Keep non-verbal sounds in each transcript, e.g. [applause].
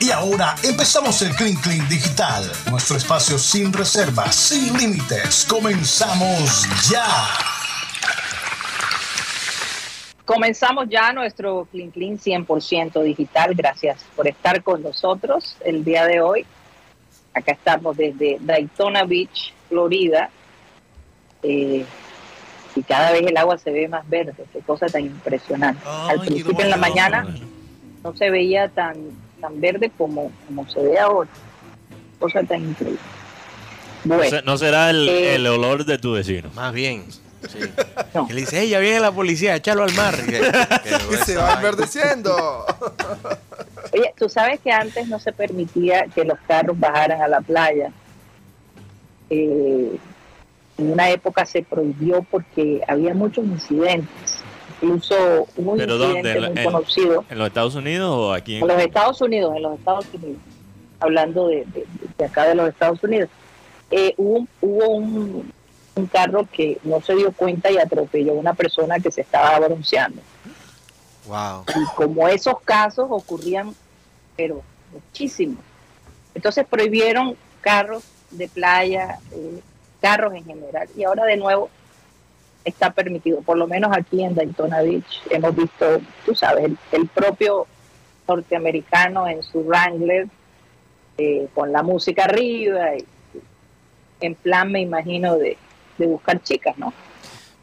Y ahora empezamos el Clean Clean Digital, nuestro espacio sin reservas, sin límites. Comenzamos ya. Comenzamos ya nuestro Clean Clean 100% digital. Gracias por estar con nosotros el día de hoy. Acá estamos desde Daytona Beach, Florida. Eh, y cada vez el agua se ve más verde. Qué cosa tan impresionante. Al principio en la mañana no se veía tan, tan verde como, como se ve ahora. Cosa tan increíble. Bueno, no será el, eh, el olor de tu vecino. Más bien. Sí. No. Que le dice, ya viene la policía, échalo al mar. Que- [laughs] que Y se va enverdeciendo. Oye, tú sabes que antes no se permitía que los carros bajaran a la playa. Eh, en una época se prohibió porque había muchos incidentes. Incluso hubo un ¿Pero dónde? muy En- conocido ¿En los Estados Unidos o aquí? en- en los Estados Unidos, en los Estados Unidos, hablando de, de- de acá de los Estados Unidos. Eh, hubo un- hubo un, un carro que no se dio cuenta y atropelló a una persona que se estaba bronceando. Wow. Y como esos casos ocurrían, pero muchísimos. Entonces prohibieron carros de playa, eh, carros en general. Y ahora de nuevo está permitido, por lo menos aquí en Daytona Beach hemos visto, tú sabes, el, el propio norteamericano en su Wrangler, eh, con la música arriba, y, en plan me imagino de, de buscar chicas, ¿no?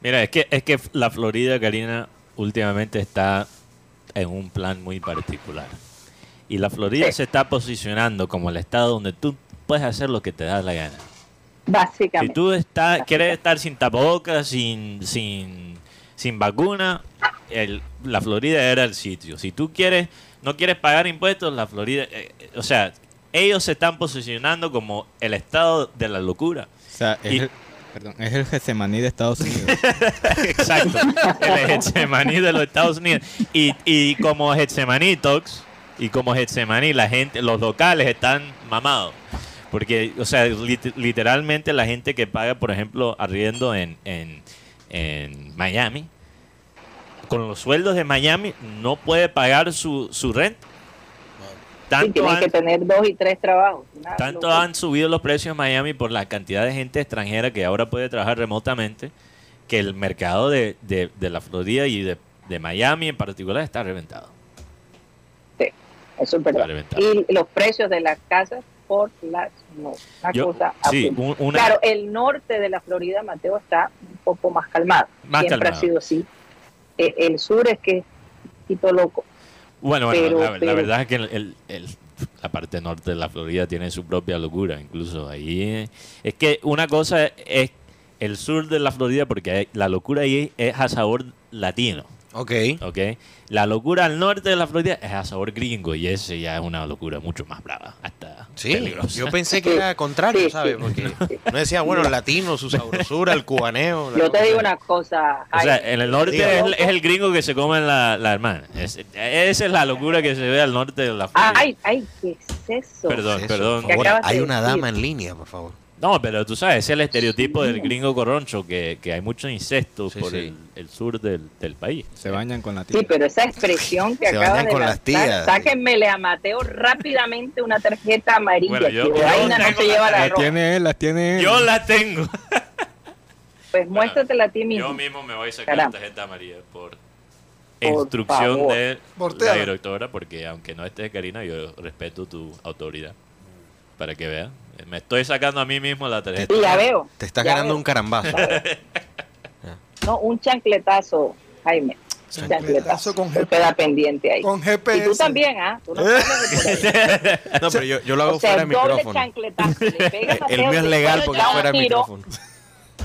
Mira, es que, es que la Florida, Karina, últimamente está en un plan muy particular. Y la Florida Sí. se está posicionando como el estado donde tú puedes hacer lo que te da la gana. Si Básicamente. tú está, quieres estar sin tapabocas, sin, sin, sin vacuna, el- la Florida era el sitio. Si tú quieres, no quieres pagar impuestos, la Florida, eh, eh, o sea, ellos se están posicionando como el estado de la locura. O sea, es, Y- el, perdón, es el Getsemaní de Estados Unidos. [laughs] Exacto, el Getsemaní de los Estados Unidos. Y, y como Getsemaní Talks, y como Getsemaní, la gente, los locales están mamados. Porque, o sea, lit- literalmente la gente que paga, por ejemplo, arriendo en, en, en Miami, con los sueldos de Miami, no puede pagar su, su renta. Sí, Tanto tienen han- que tener dos y tres trabajos. Tanto han subido los precios en Miami por la cantidad de gente extranjera que ahora puede trabajar remotamente, que el mercado de, de- de la Florida y de, de Miami en particular está reventado. Sí, eso es verdad. Y los precios de las casas por las no. Una Yo- cosa sí, absurda. un- una- Claro, el norte de la Florida, Mateo, está un poco más calmado. Más Siempre calmado. ha sido así. Eh, el sur es que es un poquito loco. Bueno, bueno, Pero- la, verdad es que el- el- el- la parte norte de la Florida tiene su propia locura, incluso ahí. eh, Es que una cosa es el sur de la Florida, porque hay- la locura ahí es a sabor latino. Ok. ¿ok? La locura al norte de la Florida es a sabor gringo y ese ya es una locura mucho más brava, hasta Sí, peligrosa. yo pensé que era contrario, ¿sabes? Porque no decía, bueno, el latino, su sabrosura, el cubaneo. la Yo te cosa. digo una cosa. O sea, en el norte es, el- es el gringo que se come la, la hermana. Es- esa es la locura que se ve al norte de la Florida. Ay, ay, ¿qué es eso? Perdón, Eso, perdón. por ¿Qué favor, acabas de hay una decir? dama en línea, por favor. No, pero tú sabes, es el estereotipo del gringo corroncho, que, que hay mucho incesto Sí, por sí. El, el sur del, del país. Se bañan con la tía. Sí, pero esa expresión que bañan de con las lanzar, tías. sáquenmele a Mateo rápidamente una tarjeta amarilla. Bueno, yo- que yo vaina no se la- lleva la Las ropa. tiene él, las tiene él. Yo la tengo. Pues muéstratela a ti mismo. Yo mismo me voy a sacar Caramba. tarjeta amarilla por, Por instrucción favor. de la directora, porque aunque no estés Karina, yo respeto tu autoridad. Para que veas. Me estoy sacando a mí mismo la tarjeta. Sí, ya veo. Te estás Ya ganando veo. un carambazo. No, un chancletazo, Jaime. Un Chancletazo con Te queda pendiente ahí. Con Y GPS. tú también, ¿ah? Tú no. [laughs] No, pero yo, yo lo hago O sea, fuera de doble micrófono. chancletazo. Le pegas [laughs] a El mío es legal porque fuera de giro, micrófono.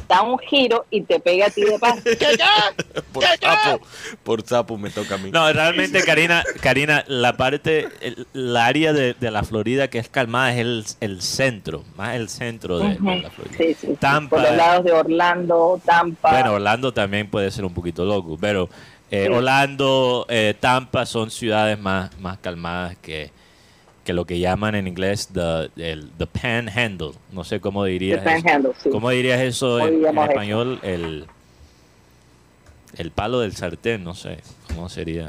Da un giro y te pega a ti de paso. [laughs] Por sapo, por sapo me toca a mí. No, realmente, Karina, Karina, la parte, el, la área de, de la Florida que es calmada es el, el centro, más el centro de, de la Florida. Sí, sí, sí. Tampa. Por los lados de Orlando, Tampa. Bueno, Orlando también puede ser un poquito loco, pero eh, Sí. Orlando, eh, Tampa son ciudades más, más calmadas que, que lo que llaman en inglés the, el, the panhandle. No sé cómo dirías The eso. Sí. ¿Cómo dirías eso ¿Cómo en, en diríamos eso? español? El, el palo del sartén, no sé. ¿Cómo sería?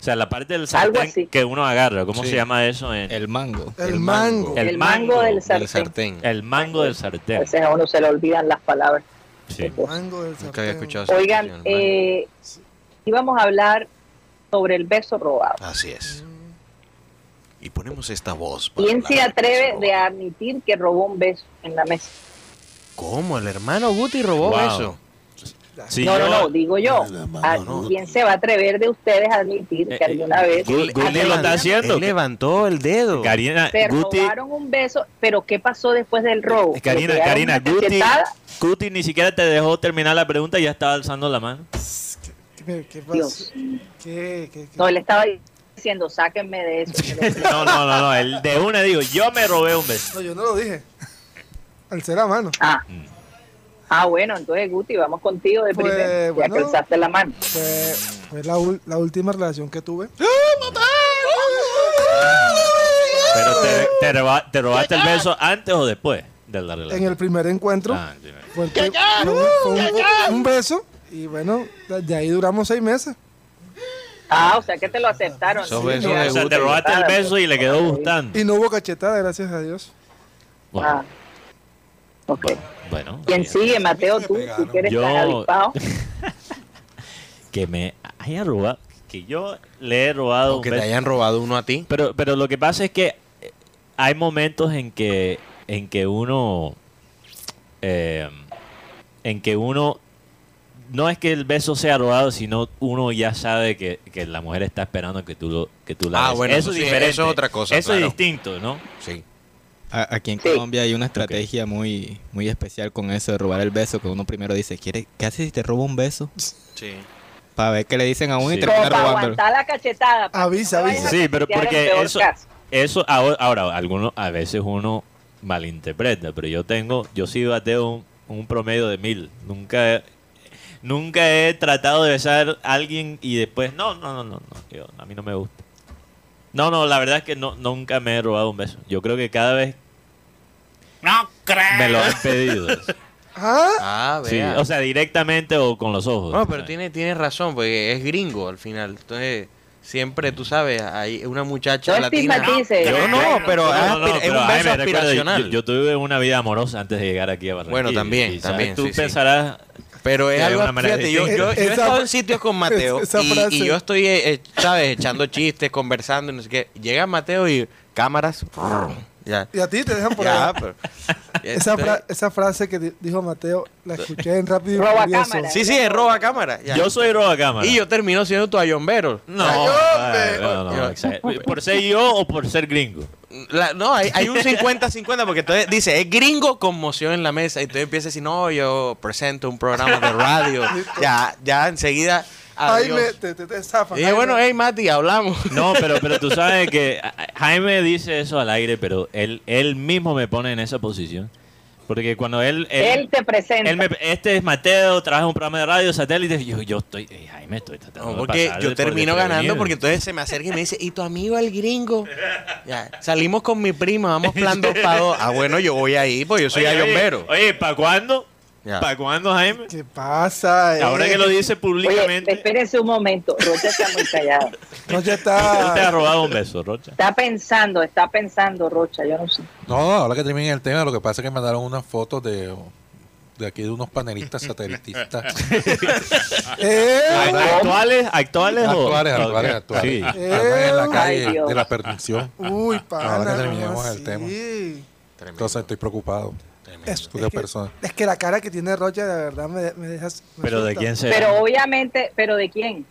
O sea, la parte del sartén que uno agarra. ¿Cómo Sí. se llama eso? En, El mango. El, El mango. mango. El El, mango, del sartén. El sartén. el mango del A sartén. veces a uno se le olvidan las palabras. Sí. El mango del Nunca había sartén. escuchado Oigan, eh, íbamos a hablar sobre el beso robado. Así es. Y ponemos esta voz. ¿Quién se atreve de admitir que robó un beso en la mesa? ¿Cómo? ¿El hermano Guti robó Wow. eso? Sí, no, no, yo- no, digo yo. No, ¿A no. ¿Quién se va a atrever de ustedes a admitir Eh, que alguna eh, vez Gu- Guti lo está haciendo. Él levantó el dedo. Karina, se Guti, robaron un beso? ¿Pero qué pasó después del robo? ¿Le Karina, Karina, Guti? Guti ni siquiera te dejó terminar la pregunta y ya estaba alzando la mano. ¿Qué, qué pasó? Dios. ¿Qué, qué, qué? No, él estaba diciendo, sáquenme de eso. [laughs] No, no, no, no. El de una digo, yo me robé un beso. No, yo no lo dije. Alcé la mano. Ah. Mm. ah, bueno, entonces Guti, vamos contigo de Pues, primero, ya bueno. que alzaste la mano. Fue, fue la, la última relación que tuve. Pero te, te roba- te robaste el beso antes o después de la relación. En el primer encuentro. Ah. Fue, fue un, fue un- un beso. Y bueno, de ahí duramos seis meses. Ah, o sea que te lo aceptaron. Sí, besos O sea, te robaste el beso y le quedó gustando. Y no hubo cachetada, gracias a Dios. Bueno, Ah. Ok. bueno, ¿Quién sigue, Mateo? Tú, tú que eres Yo- avispado. [laughs] que me haya robado, que yo le he robado O un que te hayan robado uno a ti. Pero, pero lo que pasa es que eh, hay momentos en que, en que uno, eh, en que uno, no es que el beso sea robado, sino uno ya sabe que, que la mujer está esperando que tú lo, que tú la Ah, des. bueno, eso es diferente. eso es otra cosa, Eso es distinto, ¿no? Sí. A- Aquí en Sí. Colombia hay una estrategia muy, muy especial con eso de robar el beso, que uno primero dice, ¿Quiere, ¿qué haces si te robo un beso? Sí. Para ver qué le dicen a uno Sí. y termina robándolo. la cachetada. para Avisa, no avisa. Sí, pero porque eso, caso. eso ahora, ahora, algunos, a veces uno malinterpreta, pero yo tengo, yo sí bateo un, un promedio de mil. Nunca, he- nunca he tratado de besar a alguien y después, no, no, no, no, no, yo- a mí no me gusta. No, no, la verdad es que no, nunca me he robado un beso. Yo creo que cada vez me lo han pedido. [laughs] ¿Ah? Ah, Sí, o sea, directamente o con los ojos. No, pero tiene, tiene razón, porque es gringo al final. Entonces, siempre, tú sabes, hay una muchacha No latina. estigmatices. Yo no, pero No, es no, no, aspira- es pero, un beso aspiracional. Yo, yo tuve una vida amorosa antes de llegar aquí a Barranquilla. Bueno, también, también, Tú sí, sí. pensarás, Pero es De algo, fíjate, yo, yo, yo he estado en sitios con [laughs] Mateo y, y yo estoy, eh, eh, ¿sabes? Echando chistes, conversando y no sé qué. Llega Mateo y cámaras. Ya. Y a ti te dejan por Ya, pero- [laughs] Esa, fra- esa frase que di- dijo Mateo, la escuché en Rápido y Roba cámara. Sí, sí, es roba cámara. ya. yo soy roba cámara. Y yo termino siendo tu ayombero. No, Ay, no, no, exacto. ¿Por ser yo o por ser gringo? La- no, hay, hay un 50-50 porque entonces dice, es gringo conmoción en la mesa. Y entonces empieza a decir, no, yo presento un programa de radio. [laughs] ya, ya enseguida. Adiós. me, te, te, te zafan. Dije, bueno, hey, Mati, hablamos. No, pero, pero tú sabes [laughs] que Jaime dice eso al aire, pero él, él mismo me pone en esa posición. Porque cuando él... Él te presenta. él me- este es Mateo, trabaja en un programa de radio, satélite. Yo, yo estoy... eh, Jaime, estoy tratando No, de porque pasar yo por termino ganando porque entonces se me acerca y me dice, ¿y tu amigo el gringo? Ya, salimos con mi prima, vamos plan dos [laughs] para dos. Ah, bueno, yo voy ahí, pues yo soy Oye, ayombero. Oye, oye, ¿para cuándo? ¿Para cuándo, Jaime? ¿Qué pasa? eh? Ahora que lo dice Oye, públicamente... espérense un momento. Rocha está muy callado. [laughs] No, ya Él te ha está. robado un beso, Rocha. Está pensando, está pensando, Rocha. Yo no sé. No, ahora que termine el tema, lo que pasa es que mandaron unas fotos de, de aquí de unos panelistas satelitistas. [laughs] Eh, ¿Actuales, actuales actuales, actuales, actuales. Sí. En la Ay, calle de la perdición. Uy, pana. Ahora que ¿cómo terminemos el tema. Entonces estoy preocupado. Es, es que, persona. es que la cara que tiene Rocha de verdad me, me dejas. me ¿Pero de quién será? Pero obviamente, ¿pero de quién?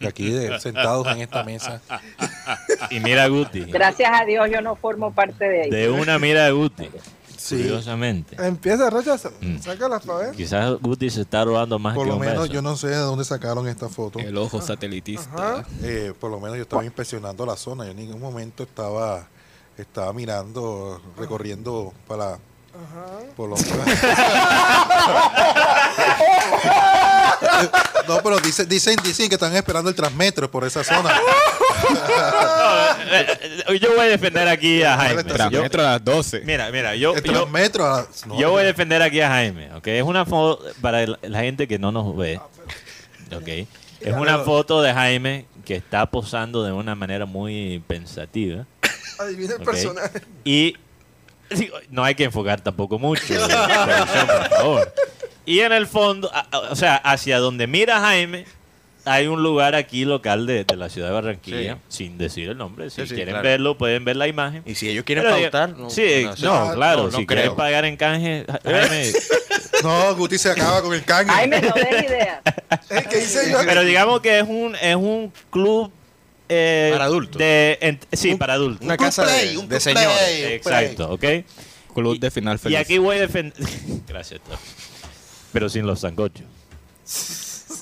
De aquí, de- sentados en esta mesa. [laughs] Y mira a Guti. Gracias a Dios yo no formo parte de ahí. De una mira a Guti. Sí. Curiosamente. Empieza, Rocha, Mm. sácala para ver. Quizás Guti se está robando más Por que lo un menos beso. yo no sé de dónde sacaron esta foto. El ojo satelitista. Ajá. Eh, por lo menos yo estaba inspeccionando la zona. Yo en ningún momento estaba estaba mirando, recorriendo para Ajá. por lo [laughs] [laughs] No, pero dicen, dicen, dicen que están esperando el transmetro por esa zona. Eh, eh, Yo voy a defender aquí a Jaime. Yo- Transmetro a las 12. mira, mira, yo, El transmetro. a- no, yo voy a defender aquí a Jaime, ¿ok? Es una foto para el- la gente que no nos ve, ¿ok? Es una foto de Jaime que está posando de una manera muy pensativa. Adivina el personaje. Y no hay que enfocar tampoco mucho, producción, por favor. Y en el fondo, o sea, hacia donde mira Jaime, hay un lugar aquí local de, de la ciudad de Barranquilla, sin decir el nombre. Si Sí, sí, quieren claro. verlo, pueden ver la imagen. Y si ellos quieren Pero pautar, no, sí, no, no, claro, no, no si creo. quieren pagar en canje, [laughs] Jaime. No, Guti se acaba con el canje. Jaime, no des idea. ¿Qué dice yo? pero digamos que es un, es un club. Eh, Para adultos. de- en- sí, Un- para adultos. Una casa de, play, un de señores. play. Exacto, ¿ok? Club de final Y feliz. aquí voy a defender. [laughs] Gracias. Pero sin los sancochos.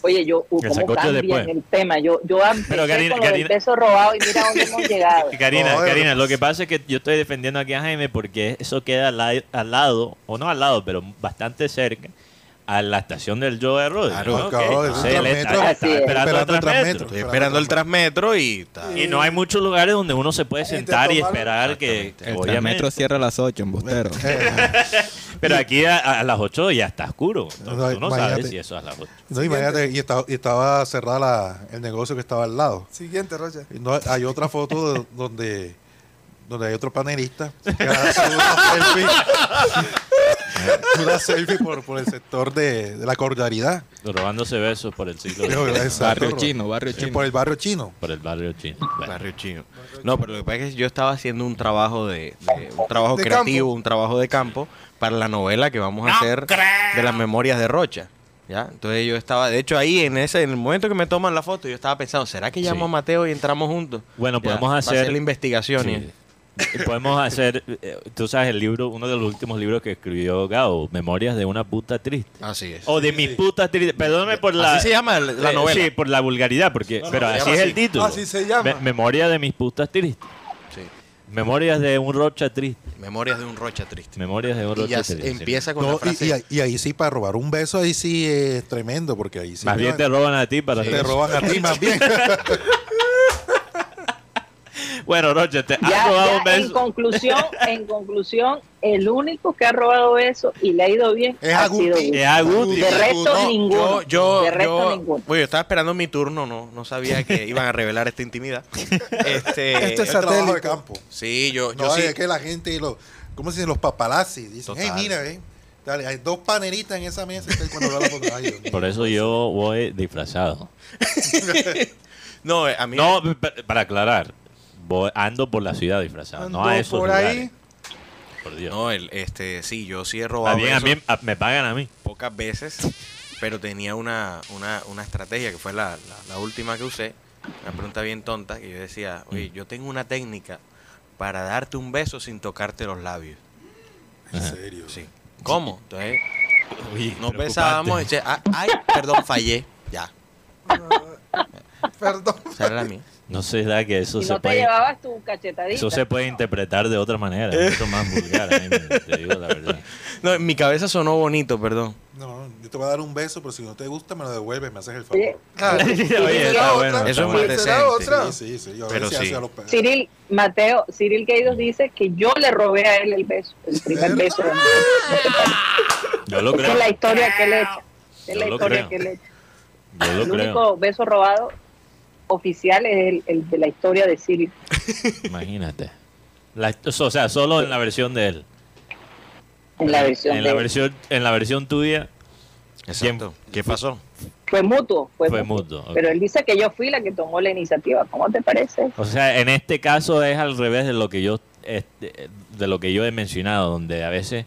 Oye, yo, uh, El ¿cómo sancocho cambian después. el tema? Yo, yo Pero, Karina- con beso robado y mira dónde [laughs] hemos llegado. Karina, No, Karina, lo que pasa es que yo estoy defendiendo aquí a Jaime porque eso queda al, al lado, o no al lado, pero bastante cerca a la estación del Joe de Rodríguez. Claro, de Que- decir sí, él está- está es. esperando el Esperando el Transmetro. Estoy esperando el transmetro y está. Y no hay muchos lugares donde uno se puede sentar y esperar que, El. Transmetro cierra a las 8 en Bustero. [laughs] Pero aquí a, a las 8 ya está oscuro. Tú No, tú no imagínate. sabes si eso es a las 8. No, imagínate, y estaba, y estaba cerrada la- el negocio que estaba al lado. Siguiente, Rocha. Y no, hay otra foto de- donde, donde hay otro panelista [laughs] que hace una selfie, [laughs] una selfie por, por el sector de, de la cordialidad. Robándose besos por el exacto, barrio Ro- chino, barrio chino. Por el barrio chino. por el barrio chino. Bueno. Barrio chino. No, pero lo que pasa es que yo estaba haciendo un trabajo de, de- un trabajo De creativo, campo. un trabajo de campo para la novela que vamos a hacer de las memorias de Rocha. ¿Ya? Entonces yo estaba, de hecho ahí en ese en el momento que me toman la foto, yo estaba pensando, ¿será que llamo Sí. a Mateo y entramos juntos? Bueno, Ya, podemos para hacer- la investigación Sí. Y [laughs] Podemos hacer, eh, tú sabes, el libro, uno de los últimos libros que escribió Gao, Memorias de una puta triste. Así es. O de mis putas tristes. Perdóname por la. Así se llama la, la eh, novela. Sí, por la vulgaridad, porque. No, no, pero así es así. el título. Así se llama. Me- Memoria de mis putas tristes. Sí. Memorias de un rocha triste. Memorias de un Rocha triste. Memorias de un Y rocha ya triste. empieza con No, la y, frase. y- y ahí sí, para robar un beso, ahí sí es tremendo, porque ahí sí. Más bien te roban a ti para te hacer eso. roban a ti más [laughs] bien. [laughs] Bueno, Rocha, te has Ya, robado ya, un en conclusión, en conclusión, el único que ha robado eso y le ha ido bien Es ha Aguti. sido Guti. Es. De resto, No, ninguno. Yo, yo, de resto, yo, ninguno. bueno, yo estaba esperando mi turno, no, no sabía que iban a revelar esta intimidad. [laughs] Este, Esto es el trabajo de campo. sí, yo, yo No, sí. es que la gente, y los, ¿cómo se dicen? Los paparazzi. Dicen, hey, Total. mira, eh, dale, hay dos panelistas en esa mesa. cuando [laughs] ay, mío. Por eso yo voy disfrazado. [laughs] No, a mí. No, para aclarar. Voy, ando por la ciudad disfrazado. no a esos por lugares. ahí. Por Dios. No, el, este, sí, yo sí he robado bien, a mí, a- me pagan a mí. pocas veces, pero tenía una, una, una estrategia que fue la, la, la última que usé. Una pregunta bien tonta que yo decía, oye, yo tengo una técnica para darte un beso sin tocarte los labios. En serio. Sí. ¿Cómo? Entonces, Uy, nos besábamos y dice, "Ah, ay, perdón, fallé. Ya, [laughs] Perdón. esa era la mía. No sé, da que eso se no te puede. llevabas tu cachetadita. Eso se puede interpretar de otra manera, es mucho más vulgar, Jaime, te digo la verdad. [laughs] No, en mi cabeza sonó bonito, perdón. No, yo te voy a dar un beso, pero si no te gusta, me lo devuelves, me haces el favor. [laughs] Oye, Claro. Oye, ¿Será está bueno. Eso es más ¿Será decente. otra? Sí, sí, sí. Yo Pero sí. los Cyril, Mateo, Cyril Gaidos dice que yo le robé a él el beso, el primer beso. [laughs] Yo lo Esa creo. es la historia que él echa. Es Yo la historia creo. que él echa. Yo lo El creo. único beso robado oficial es el, el de la historia de Cyril. [laughs] Imagínate. La- o sea, solo en la versión de él. En la versión en de la él. versión, en la versión tuya Exacto. ¿Qué pasó? Fue mutuo, fue, fue mutuo. Pero él dice que yo fui la que tomó la iniciativa. ¿Cómo te parece? O sea, en este caso es al revés de lo que yo este, de lo que yo he mencionado, donde a veces,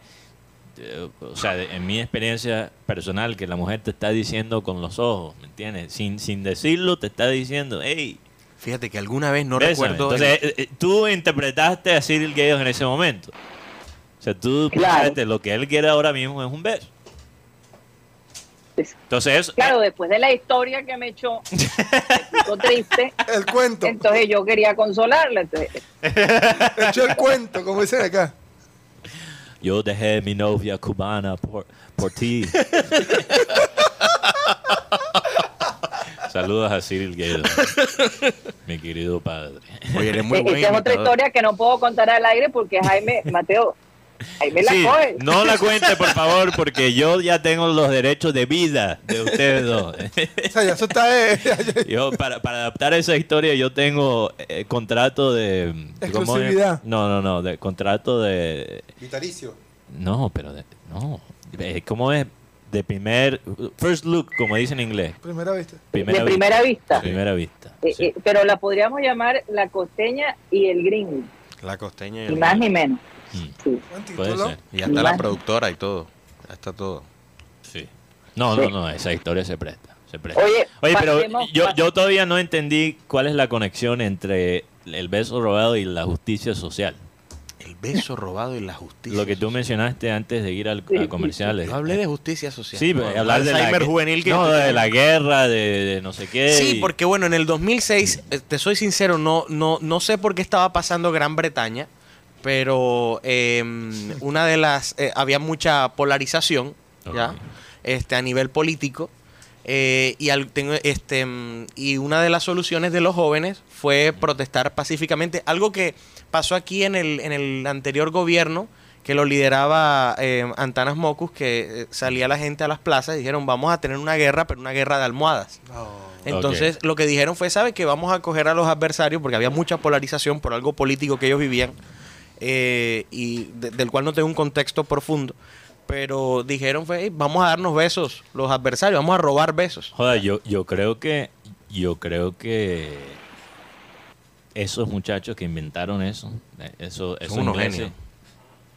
o sea, en mi experiencia personal, que la mujer te está diciendo con los ojos, ¿me entiendes? Sin, sin decirlo, te está diciendo, hey, Fíjate que alguna vez no bésame". recuerdo. Entonces, eh, eh, tú interpretaste a Cyril Gayos en ese momento. O sea, tú Claro. lo que él quiere ahora mismo es un beso. Pues, Entonces, eso, Claro, después de la historia que me echó, [laughs] me triste. El cuento. Entonces yo quería consolarla. Entonces, [laughs] Echó el cuento, como dicen acá. Yo dejé mi novia cubana por, por ti. Saludos a Cyril Gayos, mi querido padre. Oye, eres muy buen esta es otra historia que no puedo contar al aire porque Jaime, Mateo, Ahí me la Sí, coge. no la cuente, por favor, porque yo ya tengo los derechos de vida de ustedes dos. [laughs] O sea, ya eso está. eh, [laughs] Yo, para, para adaptar esa historia, yo tengo eh, contrato de... ¿cómo? Exclusividad. No, no, no, de contrato de... Vitalicio. No, pero de, no. ¿Cómo es? De primer... First look, como dicen en inglés. primera vista. de primera vista. Primera vista. Eh, sí. eh, pero la podríamos llamar la costeña y el gringo, La costeña y ni el más ni menos. Mm, Sí. Puede ser. Y ya está la productora y todo. Ya está todo. Sí. No, no, no, esa historia se presta. Se presta. Oye, Oye, pero yo, yo todavía no entendí cuál es la conexión entre el beso robado y la justicia social. El beso robado y la justicia. Lo que tú social. mencionaste antes de ir al, Sí, a comerciales. Yo hablé de justicia social. Sí, No, pero hablar de la, juvenil que no, de la guerra, de, de no sé qué. Sí, y- porque bueno, en el 2006, eh, te soy sincero, no, no, no sé por qué estaba pasando Gran Bretaña, pero eh, una de las, eh, había mucha polarización, ¿ya? Este, a nivel político, eh, y, al- tengo, este, mm, y una de las soluciones de los jóvenes fue protestar pacíficamente, algo que pasó aquí en el, en el anterior gobierno, que lo lideraba eh, Antanas Mocus, que eh, salía la gente a las plazas y dijeron, vamos a tener una guerra, pero una guerra de almohadas. Entonces, lo que dijeron fue, ¿sabe que vamos a coger a los adversarios? Porque había mucha polarización por algo político que ellos vivían eh, y de- del cual no tengo un contexto profundo. Pero dijeron, fue, "Ey, vamos a darnos besos los adversarios, vamos a robar besos. Joder, yo, yo creo que yo creo que esos muchachos que inventaron eso, eh, eso, esos unos ingleses, genios.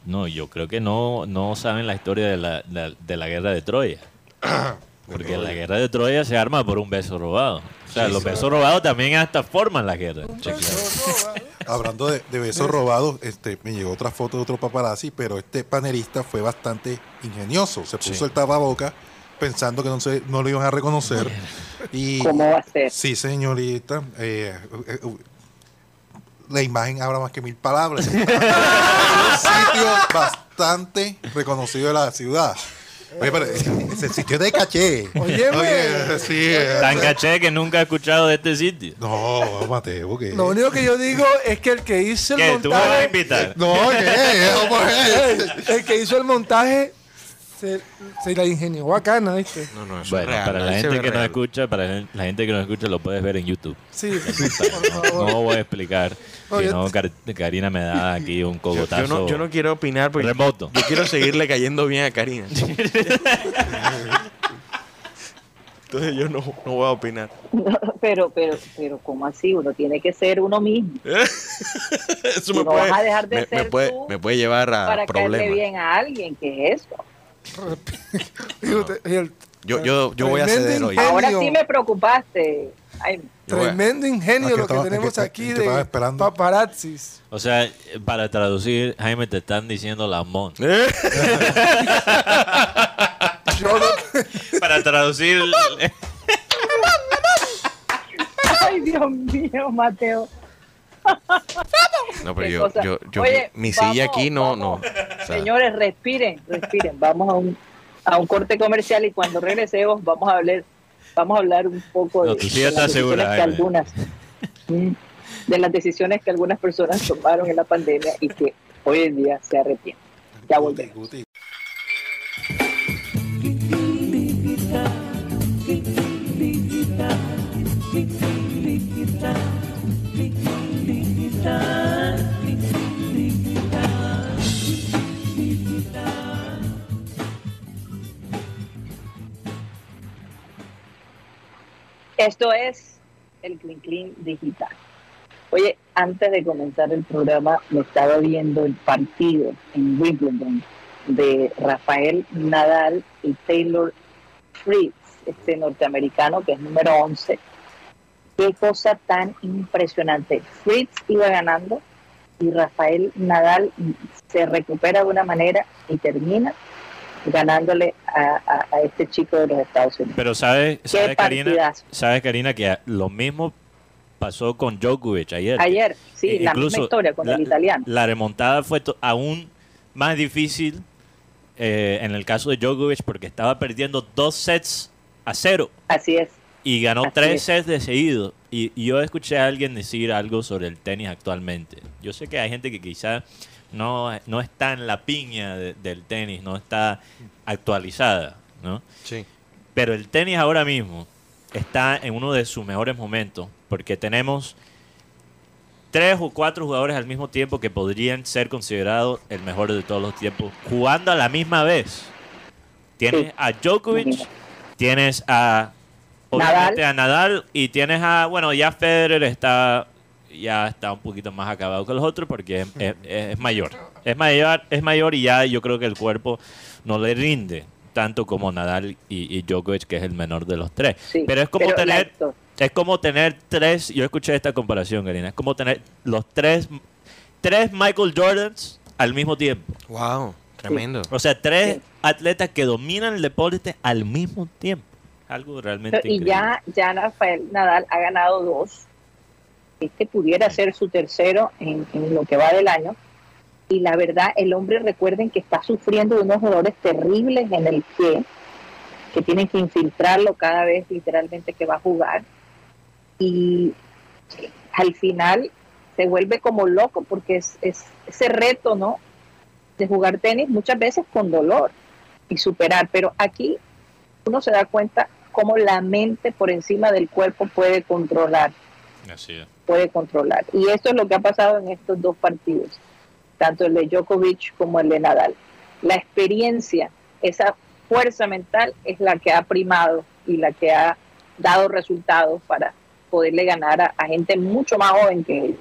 no, yo creo que no, no saben la historia de la, de, de la guerra de Troya. [coughs] Porque la guerra de Troya se arma por un beso robado. O sea, los besos robados también hasta forman la guerra. Hablando de, de besos robados, este, me llegó otra foto de otro paparazzi, pero este panelista fue bastante ingenioso. Se puso el tapaboca pensando que no, se, no lo iban a reconocer. Y, ¿Cómo va a ser? Sí, señorita. eh, eh, eh, la imagen habla más que mil palabras. Es [laughs] un sitio bastante reconocido de la ciudad. Oye, pero [laughs] es el sitio de caché. Óyeme. Oye, sí. Tan caché que nunca he escuchado de este sitio. No, Mateo, ¿qué? Lo único que yo digo es que el que hizo el ¿Qué? ¿Tú me vas a montaje. invitar? No, ¿qué? ¿Cómo es? El que hizo el montaje se, se la ingenió bacana, ¿viste? No, no, eso Bueno, es real. para la gente que nos escucha, para la gente que nos escucha, lo puedes ver en YouTube. Sí, [laughs] No, por favor. no voy a explicar. No, Si yo- no, Car- Karina me da aquí un Yo, cogotazo. yo no, yo no quiero opinar porque Remoto. yo quiero seguirle cayendo bien a Karina. [laughs] Entonces yo no, no voy a opinar. pero, pero, pero, ¿cómo así? Uno tiene que ser uno mismo [laughs] Eso Y no vas a dejar de me, me ser puede, tú me puede llevar a para caerle problemas. bien a alguien. ¿Qué es eso? [laughs] Yo, yo, yo voy a ceder hoy. Ahora sí me preocupaste. Ay, tremendo ingenio que lo que estaba- tenemos que- aquí que estaba de esperando. paparazzis. O sea, para traducir, Jaime, te están diciendo la mon. [laughs] ¿Eh? No- para traducir, ay, Dios mío, Mateo. No, pero yo, cosa. yo, yo Oye, mi silla vamos, aquí no, no. vamos. O sea, Señores, respiren, respiren. Vamos a un, a un corte comercial y cuando regresemos vamos a hablar, vamos a hablar un poco No, de, de las que algunas mm, de las decisiones que algunas personas tomaron en la pandemia y que hoy en día se arrepienten. Ya volvemos. Esto es el Clean Clean Digital. Oye, antes de comenzar el programa, me estaba viendo el partido en Wimbledon de Rafael Nadal y Taylor Fritz, este norteamericano que es número 11. Qué cosa tan impresionante. Fritz iba ganando y Rafael Nadal se recupera de una manera y termina ganándole a, a- a este chico de los Estados Unidos. pero sabes, Qué sabes Karina, sabes Karina que lo mismo pasó con Djokovic ayer. Ayer, sí, E- la misma historia con la- el italiano. La remontada fue aún más difícil eh, en el caso de Djokovic porque estaba perdiendo dos sets a cero Así es. Y ganó Así tres es. sets de seguido y, y yo escuché a alguien decir algo sobre el tenis actualmente. Yo sé que hay gente que quizá no, no está en la piña de- del tenis, no está actualizada, ¿no? Sí. Pero el tenis ahora mismo está en uno de sus mejores momentos porque tenemos tres o cuatro jugadores al mismo tiempo que podrían ser considerados el mejor de todos los tiempos jugando a la misma vez. Tienes a Djokovic, tienes a obviamente a Nadal y tienes a bueno ya Federer está ya está un poquito más acabado que los otros porque es, es- es mayor. Es mayor es mayor y ya yo creo que el cuerpo no le rinde tanto como Nadal y, y Djokovic que es el menor de los tres. Sí, pero es como pero tener es como tener tres yo escuché esta comparación Karina es como tener los tres tres Michael Jordans al mismo tiempo. Wow, tremendo. o sea tres Sí. atletas que dominan el deporte al mismo tiempo algo realmente Y increíble. ya, ya Rafael Nadal ha ganado dos. Este pudiera ser su tercero en, en lo que va del año. Y la verdad, el hombre, recuerden que está sufriendo de unos dolores terribles en el pie, que tienen que infiltrarlo cada vez literalmente que va a jugar. Y al final se vuelve como loco, porque es, es ese reto, ¿no? De jugar tenis muchas veces con dolor y superar. Pero aquí uno se da cuenta cómo la mente por encima del cuerpo puede controlar, Así es. puede controlar. Y esto es lo que ha pasado en estos dos partidos, tanto el de Djokovic como el de Nadal. La experiencia, esa fuerza mental es la que ha primado y la que ha dado resultados para poderle ganar a, a gente mucho más joven que ellos.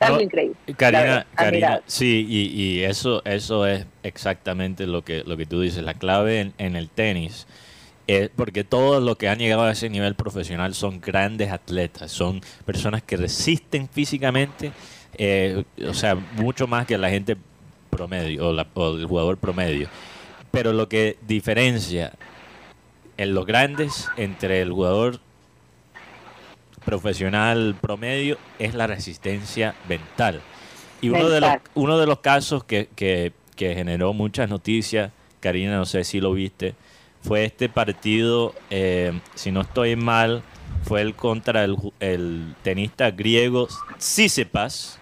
No, increíble. Karina, Karina, sí, y, y eso, eso es exactamente lo que, lo que tú dices. La clave en, en el tenis es porque todos los que han llegado a ese nivel profesional son grandes atletas, son personas que resisten físicamente, eh, o sea, mucho más que la gente promedio o, la- o el jugador promedio. Pero lo que diferencia en los grandes entre el jugador profesional promedio es la resistencia mental. Y uno de los, uno de los casos que, que- que generó muchas noticias, Karina, no sé si lo viste, fue este partido, eh, si no estoy mal, fue el contra el, el tenista griego Tsitsipas.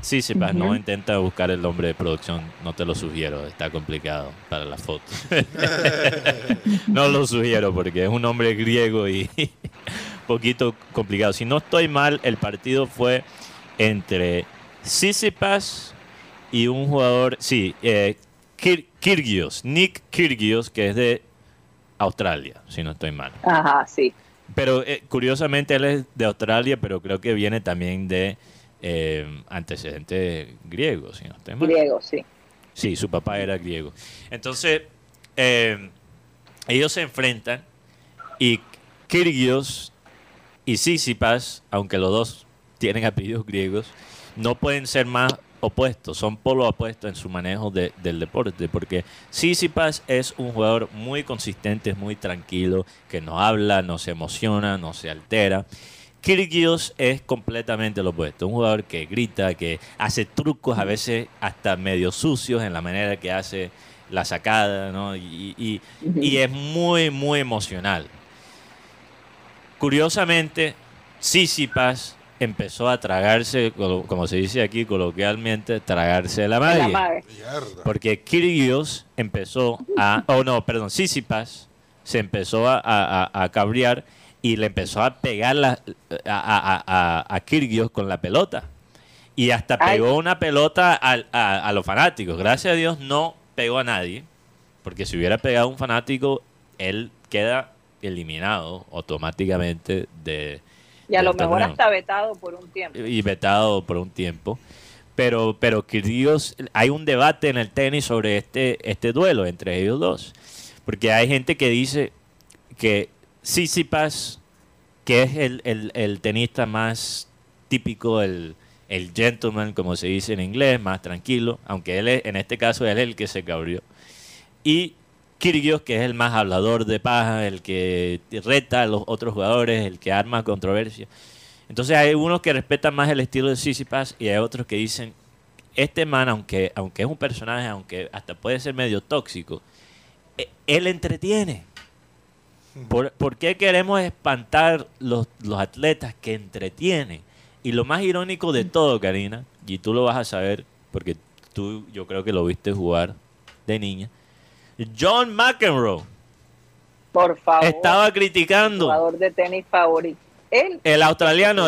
Tsitsipas, no Ujú. intenta buscar el nombre de producción, no te lo sugiero, está complicado para la foto. [laughs] no lo sugiero porque es un nombre griego y [laughs] poquito complicado. Si no estoy mal, el partido fue entre Tsitsipas y un jugador, sí, eh, Kir- Kyrgios, Nick Kyrgios, que es de Australia, si no estoy mal. Ajá, sí. Pero eh, curiosamente él es de Australia, pero creo que viene también de eh, antecedentes griegos, si no estoy mal. Griego, sí. Sí, su papá era griego. Entonces, eh, ellos se enfrentan y Kyrgios y Sissipas, aunque los dos tienen apellidos griegos, no pueden ser más opuestos, son polos opuestos en su manejo de- del deporte, porque Sissipas es un jugador muy consistente, muy tranquilo, que no habla, no se emociona, no se altera. Kyrgios es completamente lo opuesto, un jugador que grita, que hace trucos a veces hasta medio sucios en la manera que hace la sacada, ¿no? Y, y- y es muy, muy emocional. Curiosamente, Sissipas empezó a tragarse, como se dice aquí coloquialmente, tragarse la La madre. madre. Mierda. Porque Kyrgios empezó a. Oh, no, perdón, Sissipas se empezó a, a, a- a cabrear y le empezó a pegar la- a, a, a, a Kyrgios con la pelota. Y hasta Ay. pegó una pelota al- a, a los fanáticos. Gracias a Dios no pegó a nadie. Porque si hubiera pegado a un fanático, él queda eliminado automáticamente de, Y a lo mejor torneo hasta vetado por un tiempo. y vetado por un tiempo. Pero, pero Kyrgios, hay un debate en el tenis sobre este, este duelo entre ellos dos. Porque hay gente que dice que Tsitsipas, que es el, el- el tenista más típico, el, el gentleman, como se dice en inglés, más tranquilo, aunque él es- en este caso él es el que se cabrió. Y Kyrgios, que es el más hablador de paja, el que reta a los otros jugadores, el que arma controversia. Entonces hay unos que respetan más el estilo de Sissipas y hay otros que dicen, este man, aunque, aunque es un personaje, aunque hasta puede ser medio tóxico, e- él entretiene. ¿Por, por qué queremos espantar los, los atletas que entretienen? Y lo más irónico de todo, Karina, y tú lo vas a saber, porque tú yo creo que lo viste jugar de niña, John McEnroe Por favor. estaba criticando Jugador de tenis favorito. Él. el australiano,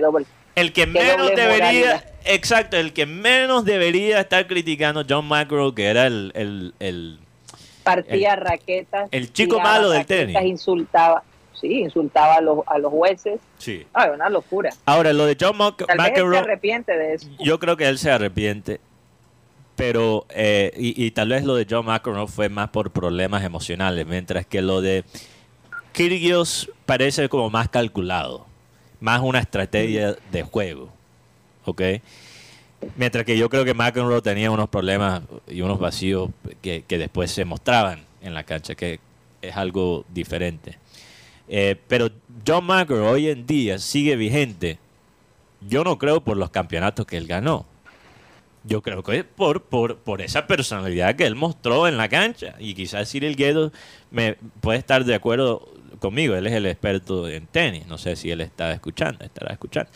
doble. el que menos debería, moralidad. exacto, el que menos debería estar criticando John McEnroe, que era el, el, el- Partía raquetas. el chico malo del tenis. Insultaba. Sí, insultaba a los, a los jueces. sí. Ay, una locura. Ahora, lo de John Mc- Tal vez él se McEnroe, arrepiente de eso. yo creo que él se arrepiente, pero, eh, y, tal vez lo de John McEnroe fue más por problemas emocionales, mientras que lo de Kyrgios parece como más calculado, más una estrategia de juego, ¿ok? Mientras que yo creo que McEnroe tenía unos problemas y unos vacíos que, que después se mostraban en la cancha, que es algo diferente. Eh, pero John McEnroe hoy en día sigue vigente. Yo no creo por los campeonatos que él ganó. Yo creo que es por, por, por esa personalidad que él mostró en la cancha. Y quizás Cyril Guedo me puede estar de acuerdo conmigo. Él es el experto en tenis. No sé si él está escuchando, estará escuchando.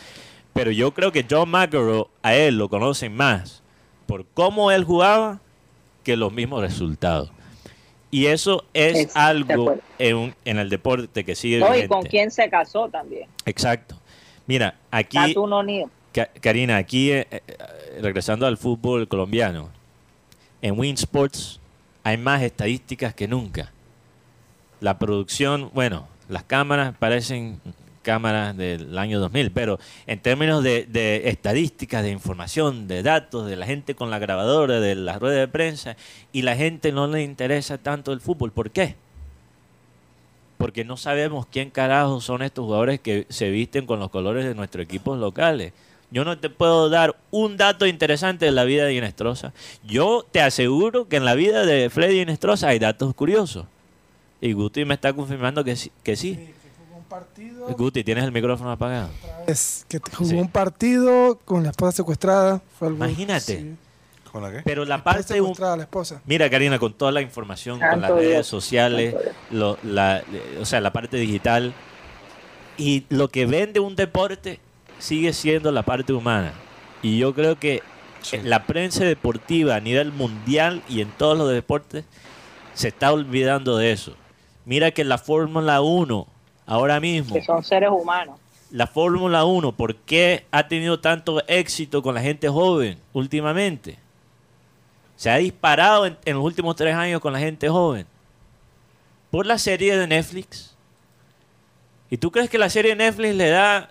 Pero yo creo que John McEnroe a él lo conocen más por cómo él jugaba que los mismos resultados. Y eso es algo en, en el deporte que sigue No, y con quién se casó también. Exacto. Mira, aquí, Karina, aquí eh, eh, regresando al fútbol colombiano, en Win Sports hay más estadísticas que nunca. La producción, bueno, las cámaras parecen cámaras del año 2000, pero en términos de, estadísticas, de información, de datos, de la gente con la grabadora, de las ruedas de prensa, y la gente no le interesa tanto el fútbol. ¿Por qué? Porque no sabemos quién carajo son estos jugadores que se visten con los colores de nuestros equipos locales. Yo no te puedo dar un dato interesante de la vida de Inestrosa. Yo te aseguro que en la vida de Freddy Inestrosa hay datos curiosos. Y Guti me está confirmando que sí. Que sí. Un partido Guti, ¿tienes el micrófono apagado? es que jugó Sí. un partido con la esposa secuestrada. Fue algo- Imagínate. sí. ¿Con la qué? Pero la Fue parte... un- la esposa. Mira, Karina, con toda la información, con las redes sociales, lo- la, o sea, la parte digital, y lo que vende un deporte sigue siendo la parte humana. Y yo creo que eh, la prensa deportiva a nivel mundial y en todos los deportes se está olvidando de eso. Mira que la Fórmula 1, ahora mismo, Que son seres humanos. la Fórmula 1, ¿por qué ha tenido tanto éxito con la gente joven últimamente? Se ha disparado en, en los últimos tres años con la gente joven. Por la serie de Netflix. ¿Y tú crees que la serie de Netflix le da...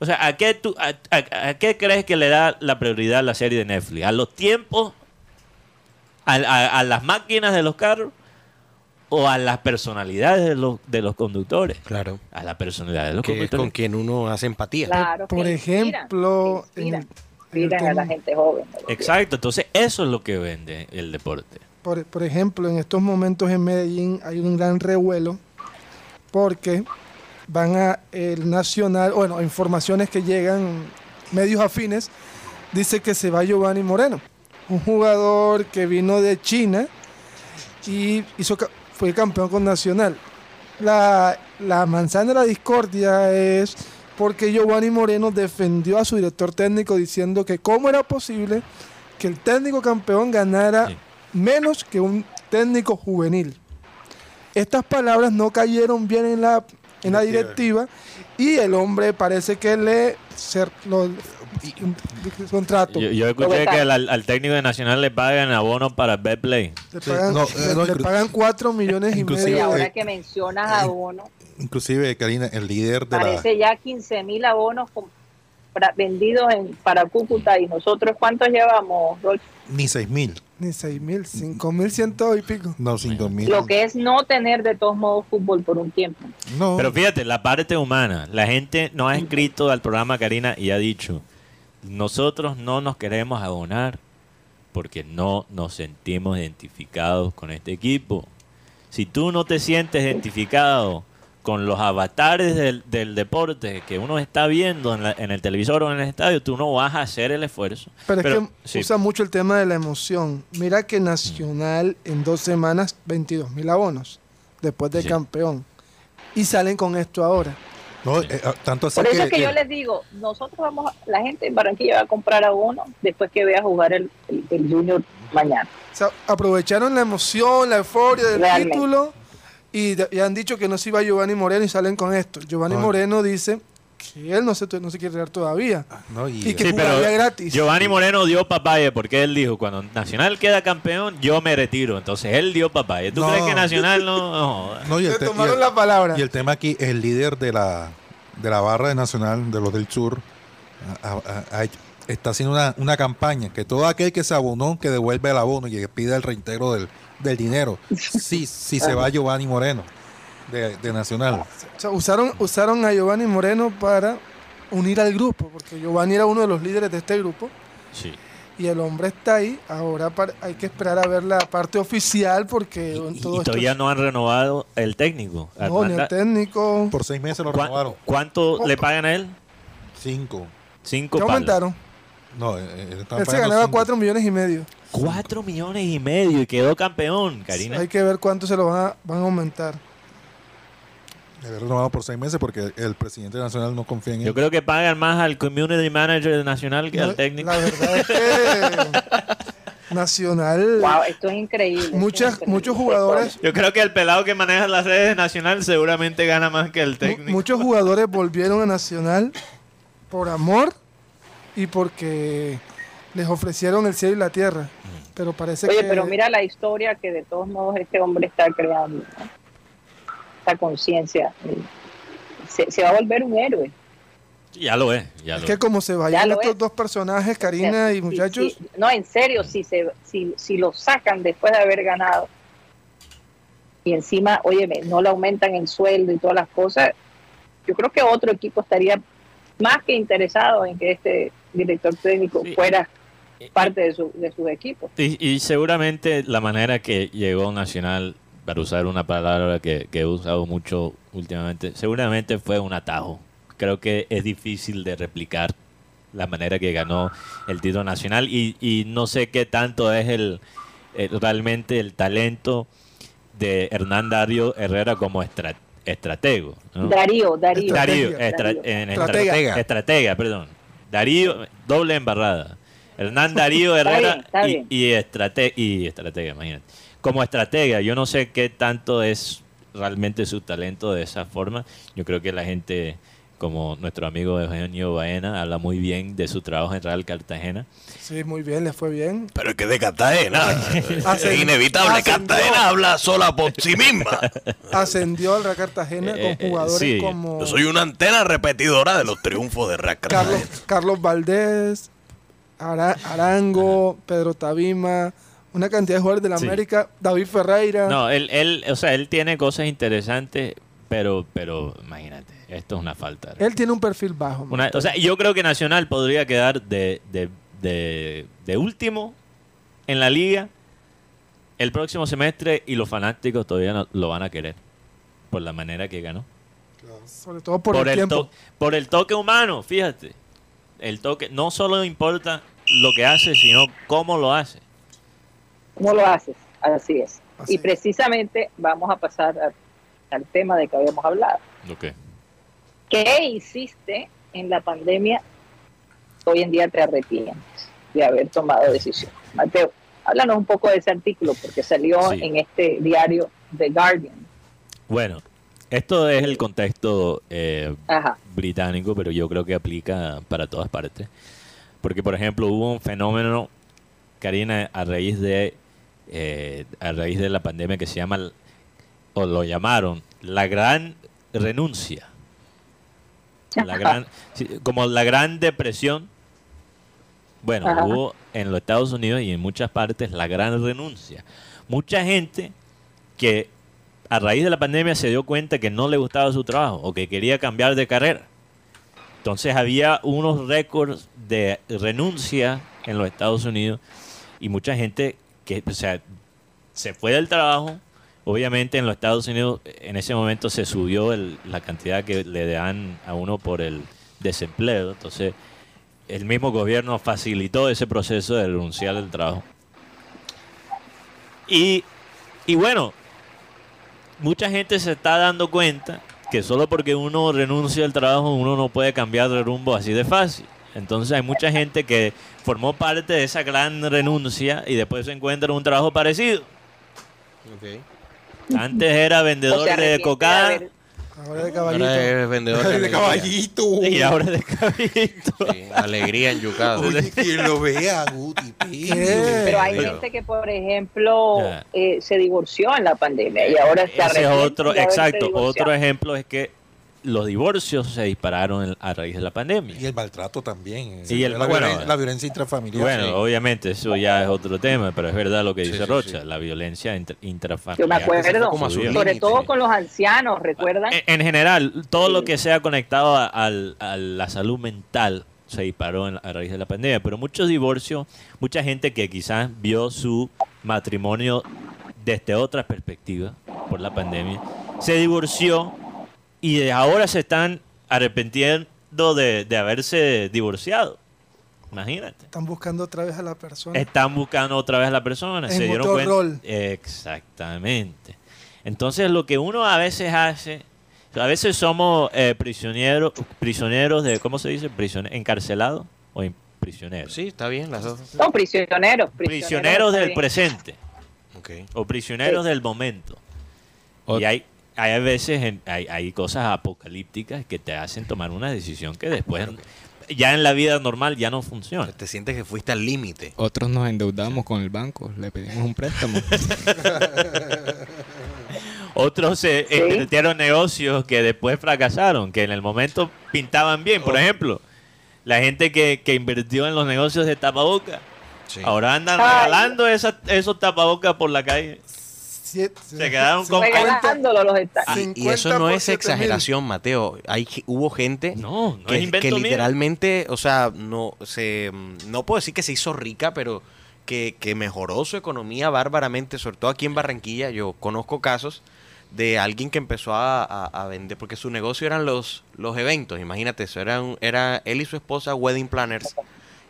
O sea, ¿a qué, tú, a, a- a qué crees que le da la prioridad a la serie de Netflix? ¿A los tiempos? ¿A, a- a las máquinas de los carros? ¿O a las personalidades de los, de los conductores? Claro. A la personalidad de los Que es conductores. con quien uno hace empatía. Claro. Por que inspiran, ejemplo, inspiran, el inspiran a la gente joven. Exacto, entonces eso es lo que vende el deporte. Por, por ejemplo, en estos momentos en Medellín hay un gran revuelo porque van a el Nacional, bueno, informaciones que llegan, medios afines, dice que se va Giovanni Moreno, un jugador que vino de China y hizo, fue campeón con Nacional. La, la manzana de la discordia es porque Giovanni Moreno defendió a su director técnico diciendo que cómo era posible que el técnico campeón ganara Sí. menos que un técnico juvenil. Estas palabras no cayeron bien en la, en la Directiva. y el hombre parece que le cer- lo- un contrato. Yo, yo escuché que al, al técnico de Nacional le pagan abono para Betplay. Le Sí, pagan, no, eh, le- no, le inclu- pagan 4 millones y medio. ahora eh, que mencionas a Bono, Inclusive, Karina, el líder de la... parece ya 15 mil abonos para- vendidos en, para Cúcuta y nosotros cuántos llevamos, Rolf? Ni 6 mil, Ni 6 mil, 5 mil ciento y pico. no 5 mil. Lo que es no tener de todos modos fútbol por un tiempo. No, Pero fíjate, la parte humana. La gente nos ha escrito al programa Karina y ha dicho, nosotros no nos queremos abonar porque no nos sentimos identificados con este equipo. Si tú no te sientes identificado con los avatares del, del deporte que uno está viendo en, la- en el televisor o en el estadio, tú no vas a hacer el esfuerzo. Pero, es que sí. usa mucho el tema de la emoción. Mira que Nacional en dos semanas 22 mil abonos después de Sí. campeón. y salen con esto ahora. No, eh, ah, tanto así Por eso que, es que yo les digo, nosotros vamos, a- la gente en Barranquilla va a comprar a uno después que vea jugar el, el, el Junior mañana. O sea, aprovecharon la emoción, la euforia del Realmente. título y, han dicho que no se iba Giovanni Moreno y salen con esto. Giovanni. Moreno dice que él no se, no se quiere retirar todavía. no, y- y que Sí, jugaría gratis. Giovanni Moreno dio papaya porque él dijo, cuando Nacional queda campeón, yo me retiro. Entonces él dio papaya. ¿Tú No. crees que Nacional no? [laughs] no y el te- y tomaron el- la palabra. Y el tema aquí, el líder de la, de la barra de Nacional, de los del Sur, a- a- a- está haciendo una, una campaña que todo aquel que se abonó, que devuelve el abono y que pida el reintegro del, del dinero, [laughs] sí, sí se va Giovanni Moreno de, de Nacional. O sea, usaron, usaron a Giovanni Moreno para unir al grupo, porque Giovanni era uno de los líderes de este grupo Sí. y el hombre está ahí. Ahora par- hay que esperar a ver la parte oficial porque Y, todo y esto todavía no han renovado el técnico. no, ni el técnico. Por seis meses lo ¿cuá- renovaron. ¿Cuánto le pagan a él? Cinco. Cinco ¿Qué palos. aumentaron? No, estaban Él se ganaba cinco. 4 millones y medio. Cuatro millones y medio y quedó campeón, Karina. Hay que ver cuánto se lo van a, van a aumentar. Había renovado por seis meses porque el presidente nacional no confía en él. Yo creo que pagan más al community manager de Nacional que No, al técnico. La verdad es que [laughs] Nacional, Wow, esto es increíble. esto es muchas, increíble. muchos jugadores, Yo creo que el pelado que maneja las redes de Nacional seguramente gana más que el técnico. muchos jugadores volvieron a Nacional por amor y porque les ofrecieron el cielo y la tierra. Pero parece Oye, que pero mira la historia que de todos modos este hombre está creando. ¿no? Esta conciencia. Se, se va a volver un héroe. Ya lo es, ya es lo que es. como se vayan estos es. dos personajes, O Karina sea, y si- muchachos, si- no, en serio, si, se, si, si lo sacan después de haber ganado y encima, óyeme, no le aumentan el sueldo y todas las cosas, yo creo que otro equipo estaría más que interesado en que este director técnico Sí. fuera parte de su, de sus equipos. Y, y seguramente la manera que llegó Nacional, para usar una palabra que, que he usado mucho últimamente, seguramente fue un atajo. Creo que es difícil de replicar la manera que ganó el título nacional y, y no sé qué tanto es el, el- realmente el talento de Hernán Dario Herrera como estra- estratego. ¿no? Darío, Darío. Darío, Estratega. estra- Darío. en Estratega. estratega. estratega, perdón. Darío, doble embarrada. Hernán Darío [laughs] Está Herrera bien, está y, bien. y, estrate- y estratega, imagínate. Como estratega, yo no sé qué tanto es realmente su talento de esa forma. Yo creo que la gente, como nuestro amigo Eugenio Baena, habla muy bien de su trabajo en Real Cartagena. sí, muy bien, le fue bien. Pero es que de Cartagena, [laughs] es inevitable. ascendió. Cartagena habla sola por sí misma. Ascendió al Real Cartagena Eh, con eh, jugadores sí. como Yo soy una antena repetidora de los triunfos de Real Cartagena. Carlos, Carlos Valdés, Ara- Arango, Pedro Tabima, una cantidad de jugadores de la Sí. América, David Ferreira. No, él, él, o sea, él tiene cosas interesantes, pero, pero imagínate, esto es una falta. Él tiene un perfil bajo. Una- o sea, yo creo que Nacional podría quedar de, de, de, de último en la liga el próximo semestre y los fanáticos todavía no, lo van a querer por la manera que ganó. sobre todo por, el, tiempo. to- por el toque humano, fíjate. El toque no solo importa lo que hace, sino cómo lo hace. ¿Cómo lo haces? Así es. Así y precisamente vamos a pasar a- al tema de que habíamos hablado. Okay. ¿Qué hiciste en la pandemia? Hoy en día te arrepientes de haber tomado decisión. Mateo, háblanos un poco de ese artículo porque salió Sí. en este diario The Guardian. Bueno, esto es el contexto eh, británico, pero yo creo que aplica para todas partes. Porque, por ejemplo, hubo un fenómeno, Karina, a raíz de eh, a raíz de la pandemia que se llama, o lo llamaron, la gran renuncia. La gran, sí, como la gran depresión. Bueno, Ajá. hubo en los Estados Unidos y en muchas partes la gran renuncia. Mucha gente que a raíz de la pandemia se dio cuenta que no le gustaba su trabajo o que quería cambiar de carrera. Entonces había unos récords de renuncia en los Estados Unidos y mucha gente que, o sea, se fue del trabajo. Obviamente en los Estados Unidos en ese momento se subió la cantidad que le dan a uno por el desempleo. Entonces el mismo gobierno facilitó ese proceso de renunciar al trabajo. Y, y bueno, mucha gente se está dando cuenta que solo porque uno renuncia al trabajo uno no puede cambiar de rumbo así de fácil. Entonces hay mucha gente que formó parte de esa gran renuncia y después se encuentra un trabajo parecido. Antes era O vendedor de coca Ahora de caballito. Ahora es vendedor de, caballito. y ahora de caballito. Sí, alegría en yucado. Oye, quien lo vea, Guti. Pero hay Pero- gente que, por ejemplo, eh, se divorció en la pandemia y ahora está Ese es otro, exacto. Otro ejemplo es que los divorcios se dispararon a raíz de la pandemia. Y el maltrato también. Y el- la, bueno, violen- la violencia intrafamiliar. Bueno, sí. obviamente eso ya es otro tema, pero es verdad lo que dice sí, Rocha, sí. la violencia intra- intrafamiliar. Yo me acuerdo, como a sobre todo con los ancianos, ¿recuerdan? En, en general, todo lo que sea conectado a, al- a la salud mental se disparó en a raíz de la pandemia, pero muchos divorcios, mucha gente que quizás vio su matrimonio desde otra perspectiva por la pandemia, se divorció y de ahora se están arrepintiendo de, de haberse divorciado. Imagínate. Están buscando otra vez a la persona. Están buscando otra vez a la persona. En se dieron otro cuenta. rol. Exactamente. Entonces lo que uno a veces hace, a veces somos eh, prisioneros, prisioneros de, ¿cómo se dice? Prisione- encarcelados o prisioneros. Sí, está bien las dos. No, prisioneros. Prisioneros del bien. presente Ok. o prisioneros Sí. del momento. Y hay, hay a veces en- hay, hay cosas apocalípticas que te hacen tomar una decisión que después ya en la vida normal ya no funciona. Te sientes que fuiste al límite. Otros nos endeudamos con el banco, le pedimos un préstamo. [laughs] Otros se Sí. negocios que después fracasaron, que en el momento pintaban bien. Por ejemplo, la gente que, que invirtió en los negocios de tapabocas, Sí. ahora andan Ay. regalando esas- esos tapabocas por la calle. Se quedaron con- Regalándolo los está. Y- y eso no es exageración, Mateo. Hay, hubo gente No, no que, es mío. literalmente, o sea, no se no puedo decir que se hizo rica, pero que, que mejoró su economía bárbaramente, sobre todo aquí en Barranquilla. Yo conozco casos de alguien que empezó a, a- a vender, porque su negocio eran los, los eventos, imagínate eso, era, un- era él y su esposa wedding planners,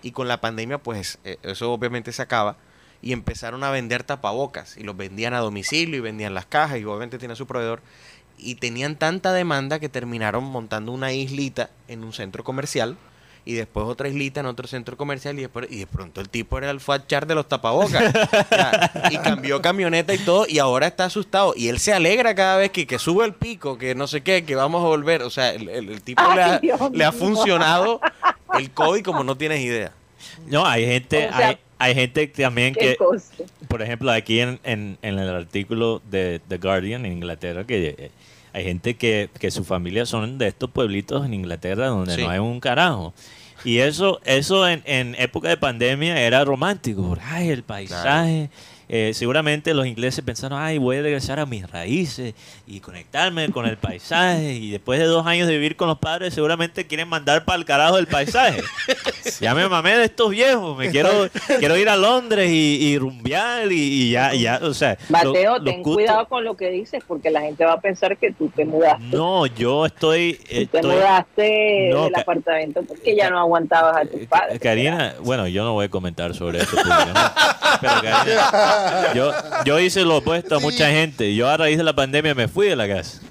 y con la pandemia pues eh, eso obviamente se acaba, y empezaron a vender tapabocas, y los vendían a domicilio, y vendían las cajas, y obviamente tiene su proveedor, y tenían tanta demanda que terminaron montando una islita en un centro comercial y después otra islita en otro centro comercial y después y de pronto el tipo era el fachar de los tapabocas. Ya, y cambió camioneta y todo y ahora está asustado y él se alegra cada vez que, que sube el pico que no sé qué que vamos a volver. O sea el, el- el tipo Ay, le, ha, le ha funcionado el COVID como no tienes idea. No, hay gente, O sea, hay, hay gente también que, por ejemplo, aquí en, en- en el artículo de The Guardian en Inglaterra, que eh, hay gente que, que su familia son de estos pueblitos en Inglaterra donde Sí. no hay un carajo. Y eso, eso en, en época de pandemia era romántico, ay, el paisaje. Eh, seguramente los ingleses pensaron, ay, voy a regresar a mis raíces y conectarme con el paisaje. Y después de dos años de vivir con los padres, seguramente quieren mandar para el carajo el paisaje. [laughs] Ya me mamé de estos viejos, me quiero, quiero ir a Londres y, y rumbear y, y ya, y ya, o sea. lo- Mateo, ten cuidado con lo que dices porque la gente va a pensar que tú te mudaste. No, yo estoy. Tú te estoy mudaste No, del Ca- apartamento porque ya no aguantabas a tus Eh, padres. Karina, bueno, yo no voy a comentar sobre eso públicamente, pero Karina, yo, yo hice lo opuesto a mucha gente. Yo a raíz de la pandemia me fui de la casa. [laughs]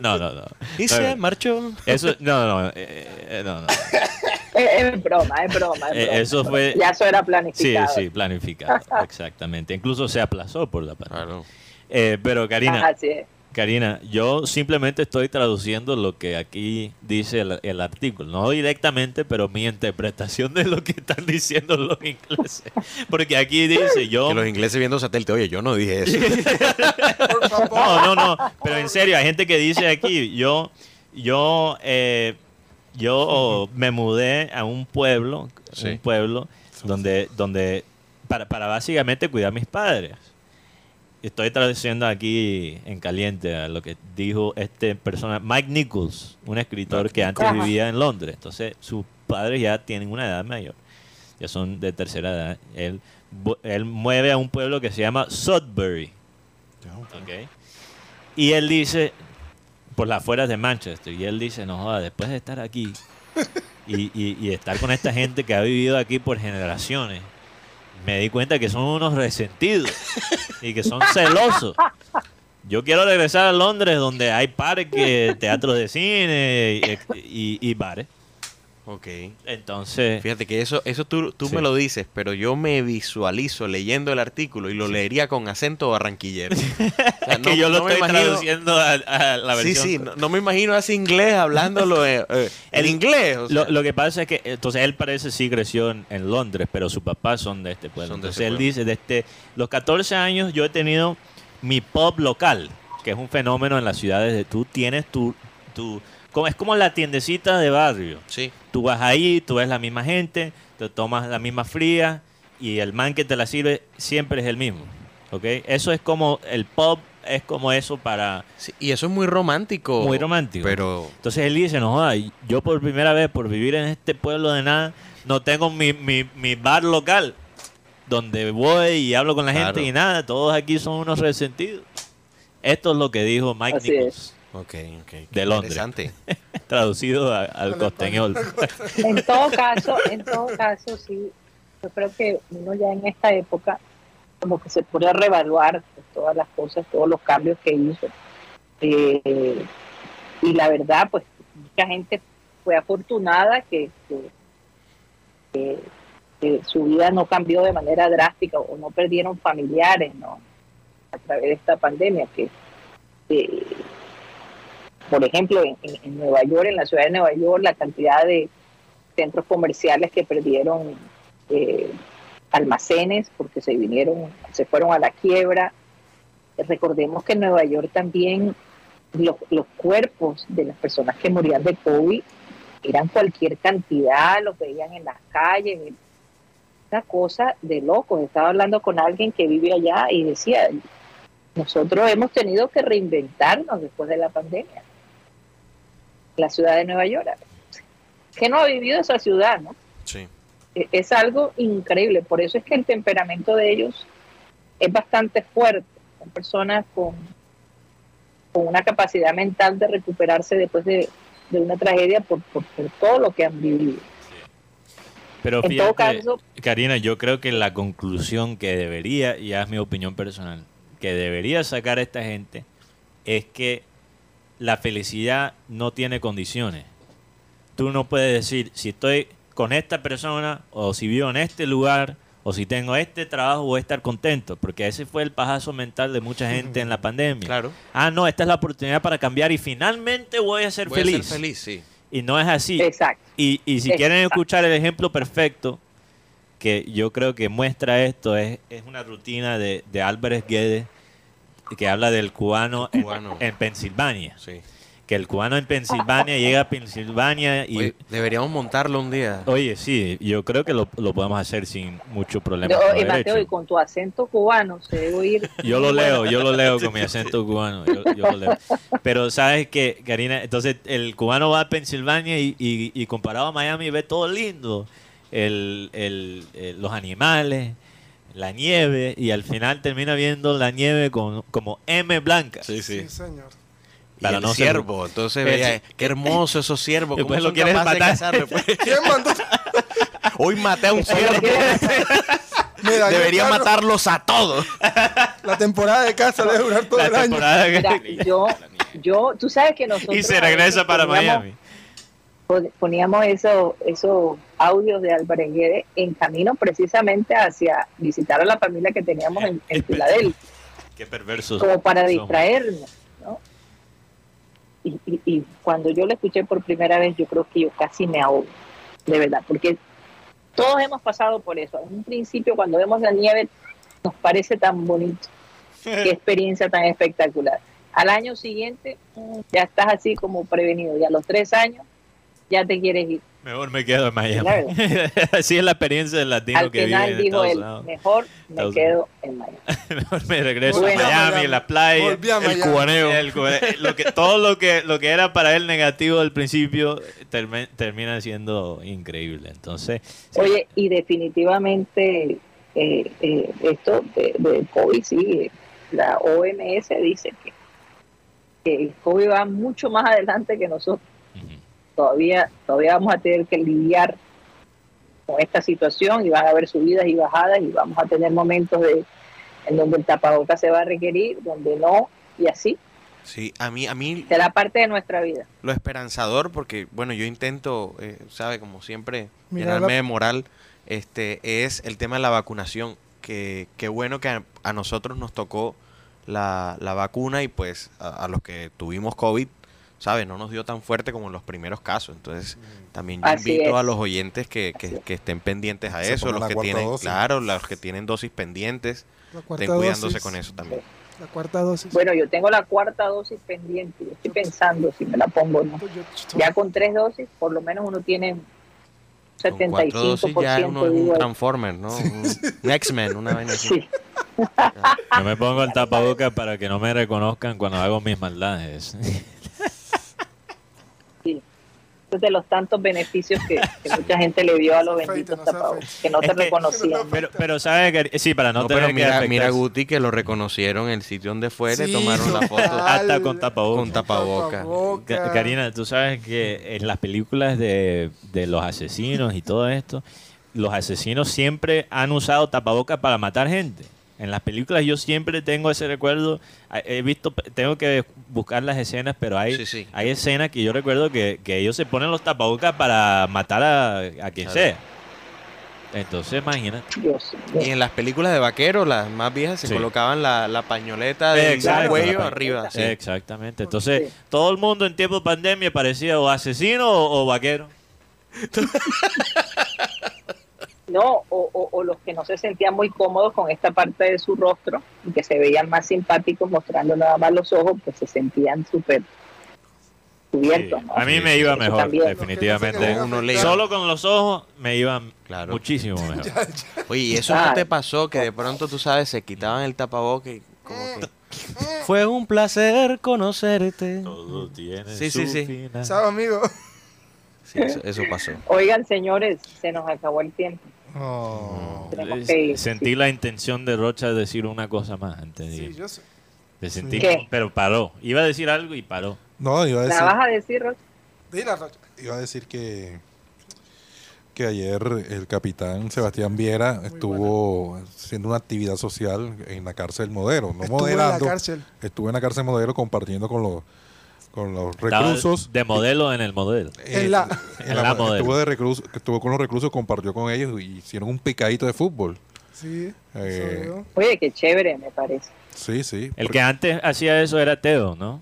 No, no, no. y No, se no. marchó Eso, no, no, eh, eh, no, no. [laughs] Es, es broma, es broma. es Eh, broma. eso fue- Ya eso era Sí, planificado. sí, planificado, [laughs] exactamente. Incluso se aplazó por la pandemia. Claro. Eh, pero Karina, Ajá, así es. Karina, yo simplemente estoy traduciendo lo que aquí dice el, el artículo, no directamente, pero mi interpretación de lo que están diciendo los ingleses. Porque aquí dice, yo... que los ingleses viendo satélite oye yo no dije eso [laughs] No, no, no, pero en serio, hay gente que dice aquí, yo, yo, eh, yo me mudé a un pueblo, Sí. un pueblo donde, donde, para, para básicamente cuidar a mis padres. Estoy traduciendo aquí en caliente a lo que dijo este persona, Mike Nichols, un escritor que antes vivía en Londres. Entonces, sus padres ya tienen una edad mayor, ya son de tercera edad. Él, él mueve a un pueblo que se llama Sudbury. Ok. Y él dice, por las afueras de Manchester, y él dice, no joda, después de estar aquí [laughs] y, y- y estar con esta gente que ha vivido aquí por generaciones, me di cuenta que son unos resentidos y que son celosos Yo quiero regresar a Londres donde hay parques, teatros de cine y, y- y bares. Ok. Entonces, Fíjate que eso, eso tú, tú Sí. me lo dices, pero yo me visualizo leyendo el artículo y lo leería con acento barranquillero. [laughs] O sea, es que yo lo estoy imagino- traduciendo a, a la Sí, versión. sí, no, no me imagino así inglés hablándolo eh, eh, [laughs] en El- inglés. o sea. Lo, lo que pasa es que, entonces él parece sí creció en, en Londres, pero sus papás son de este pueblo. Son entonces él pueblo. dice, desde los 14 años yo he tenido mi pub local, que es un fenómeno en las ciudades de tú tienes tu, tu como, es como la tiendecita de barrio. Sí, Tú vas ahí, tú ves la misma gente, te tomas la misma fría y el man que te la sirve siempre es el mismo. ¿ok? Eso es como, el pub es como eso para... sí, y eso es muy romántico. Muy romántico. Pero Entonces él dice, no joda, yo por primera vez, por vivir en este pueblo de nada, no tengo mi, mi, mi bar local donde voy y hablo con la Claro. gente y nada, todos aquí son unos resentidos. Esto es lo que dijo Mike Así Nichols, Ok, ok. De Londres. Interesante. [laughs] traducido a- al costeñol. [laughs] En todo caso, en todo caso, sí, yo creo que uno ya en esta época como que se pone a reevaluar pues, todas las cosas, todos los cambios que hizo. Eh, y la verdad, pues mucha gente fue afortunada que, que- que- que su vida no cambió de manera drástica o no perdieron familiares, ¿no? A través de esta pandemia, que eh, por ejemplo, en, en- Nueva York, en la ciudad de Nueva York, la cantidad de centros comerciales que perdieron eh, almacenes porque se vinieron, se fueron a la quiebra. Recordemos que en Nueva York también los, los cuerpos de las personas que morían de COVID eran cualquier cantidad, los veían en las calles, una cosa de locos. Estaba hablando con alguien que vive allá y decía, nosotros hemos tenido que reinventarnos después de la pandemia. La ciudad de Nueva York. que no ha vivido esa ciudad, no? Sí. E- Es algo increíble. Por eso es que el temperamento de ellos es bastante fuerte. Son personas con, con una capacidad mental de recuperarse después de, de una tragedia por, por, por todo lo que han vivido. Pero En todo fíjate, caso- Karina, yo creo que la conclusión que debería, y es mi opinión personal, que debería sacar esta gente es que la felicidad no tiene condiciones. Tú no puedes decir, si estoy con esta persona, o si vivo en este lugar, o si tengo este trabajo, voy a estar contento, porque ese fue el pajazo mental de mucha gente en la pandemia. Claro. Ah, no, esta es la oportunidad para cambiar y finalmente voy a ser Voy feliz. a ser feliz, sí. Y no es así. Exacto. Y, y si Exacto. quieren escuchar el ejemplo perfecto, que yo creo que muestra esto, es, es una rutina de, de Álvarez Guedes que habla del cubano, en- Cubano. En, Pensilvania. sí. Que el cubano en Pensilvania [laughs] llega a Pensilvania y... Oye, deberíamos montarlo un día. Oye, sí, yo creo que lo, lo podemos hacer sin mucho problema. Y lo Mateo, y con tu acento cubano se debe oír. [laughs] Yo lo leo, yo lo leo con mi acento cubano. Yo, yo lo leo. Pero sabes que, Karina, entonces el cubano va a Pensilvania y, y- y comparado a Miami ve todo lindo. El, el- el- los animales, la nieve, y al final termina viendo la nieve con, como M blanca. Sí, sí. Sí, señor. Y Para el no ser- ciervo, entonces El- veía, qué hermoso esos ciervos. [laughs] Después ¿Cómo lo quieres de matar. Pues, [laughs] ¿Quién mandó? [laughs] Hoy maté a un ciervo. Mira, Debería matarlos a todos. La temporada de casa debe durar todo La el año. temporada que- Mira, yo, yo, tú sabes que nosotros. y se regresa para Miami. Pon- Poníamos esos esos audios de Álvarez Guedes en camino precisamente hacia visitar a la familia que teníamos en, en Filadelfia. Qué perversos. como para distraernos, ¿no? Y, y- y cuando yo lo escuché por primera vez, yo creo que yo casi me ahogo, de verdad, porque todos hemos pasado por eso. En un principio, cuando vemos la nieve, nos parece tan bonito, qué [laughs] experiencia tan espectacular. Al año siguiente, ya estás así como prevenido, y a los tres años, ya te quieres ir. Mejor me quedo en Miami. Claro. [laughs] Así es la experiencia del latino Al que vive final en dijo él, mejor me Estados quedo en Miami. [laughs] Mejor me regreso Bueno. a Miami, Miami. la playa. El cubaneo. El [laughs] cubane- lo que, todo lo que, lo que era para él negativo al principio termi- termina siendo increíble. Entonces, sí, Oye, y definitivamente eh, eh, esto de, de COVID, sí, la OMS dice que, que el COVID va mucho más adelante que nosotros. Todavía, todavía vamos a tener que lidiar con esta situación y van a haber subidas y bajadas y vamos a tener momentos de, en donde el tapabocas se va a requerir, donde no, y así Sí, a mí, a mí será parte de nuestra vida. lo esperanzador, porque bueno, yo intento, eh, sabe, como siempre, Mirar llenarme la- de moral, este, es el tema de la vacunación. Que, qué bueno que a, a nosotros nos tocó la, la vacuna y pues a, a los que tuvimos COVID, sabe, no nos dio tan fuerte como en los primeros casos. Entonces, también yo Así invito es. a los oyentes que, que- que estén pendientes a Se eso, los que tienen, dosis. claro, los que tienen dosis pendientes, estén cuidándose dosis. con eso también. La cuarta dosis. Bueno, yo tengo la cuarta dosis pendiente. Yo estoy pensando si me la pongo o no. Ya con tres dosis, por lo menos uno tiene un Con cuatro dosis ya 75% uno es un Transformer, ¿no? Un, un X-Men, una vaina así. Sí, Yo me pongo el tapabocas para que no me reconozcan cuando hago mis maldades. Es de los tantos beneficios que, que mucha gente le dio a los benditos no tapabocas, que no te Es que- reconocían. [laughs] pero, pero ¿sabes que Sí, para no, No, tener pero que mira, mira afectarse. Guti que lo reconocieron en el sitio donde fue, le Sí, tomaron la foto. Hasta con tapabocas. Con tapaboca. Ca- Karina, tú sabes que en las películas de, de los asesinos y todo esto, los asesinos siempre han usado tapabocas para matar gente. En las películas yo siempre tengo ese recuerdo. Ah, He visto, tengo que buscar las escenas, pero hay, Sí, sí. hay escenas que yo recuerdo que, que ellos se ponen los tapabocas para matar a, a quien Claro. sea. Entonces, mío. Y en las películas de vaqueros, las más viejas, se Sí. colocaban la, la pañoleta del Exacto. cuello La- arriba. sí. Exactamente. Entonces, todo el mundo en tiempo de pandemia parecía o asesino o, o vaquero. [laughs] No, o, o- o los que no se sentían muy cómodos con esta parte de su rostro y que se veían más simpáticos mostrando nada más los ojos, pues se sentían súper cubiertos. Sí. ¿no? A mí me iba Eso mejor, también. definitivamente. No Uno le-. Solo con los ojos me iba Claro. muchísimo [laughs] mejor. Oye, ¿y eso no te pasó? Que de pronto, tú sabes, se quitaban el tapaboca y como que... Fue un placer conocerte. Todo tiene Sí, su sí, sí. final. Chao, amigo. Sí, eso, eso pasó. Oigan, señores, se nos acabó el tiempo. Oh. Sentí la intención de Rocha de decir una cosa más antes de Sí, yo pero paró. Iba a decir algo y paró. No, iba a ¿La decir, vas a decir, Rocha? Dile, Rocha. iba a decir que, que ayer el capitán Sebastián Viera estuvo haciendo una actividad social en la cárcel Modelo. No Estuvo en la moderando, cárcel. estuvo en la cárcel Modelo compartiendo con los, con los reclusos. de modelo en el modelo. Eh, En la- en la Modelo. estuvo, de recluso, estuvo con los reclusos, compartió con ellos y hicieron un picadito de fútbol. Sí. Eh. Oye, qué chévere, me parece. Sí, sí. El que antes hacía eso era Teo, ¿no?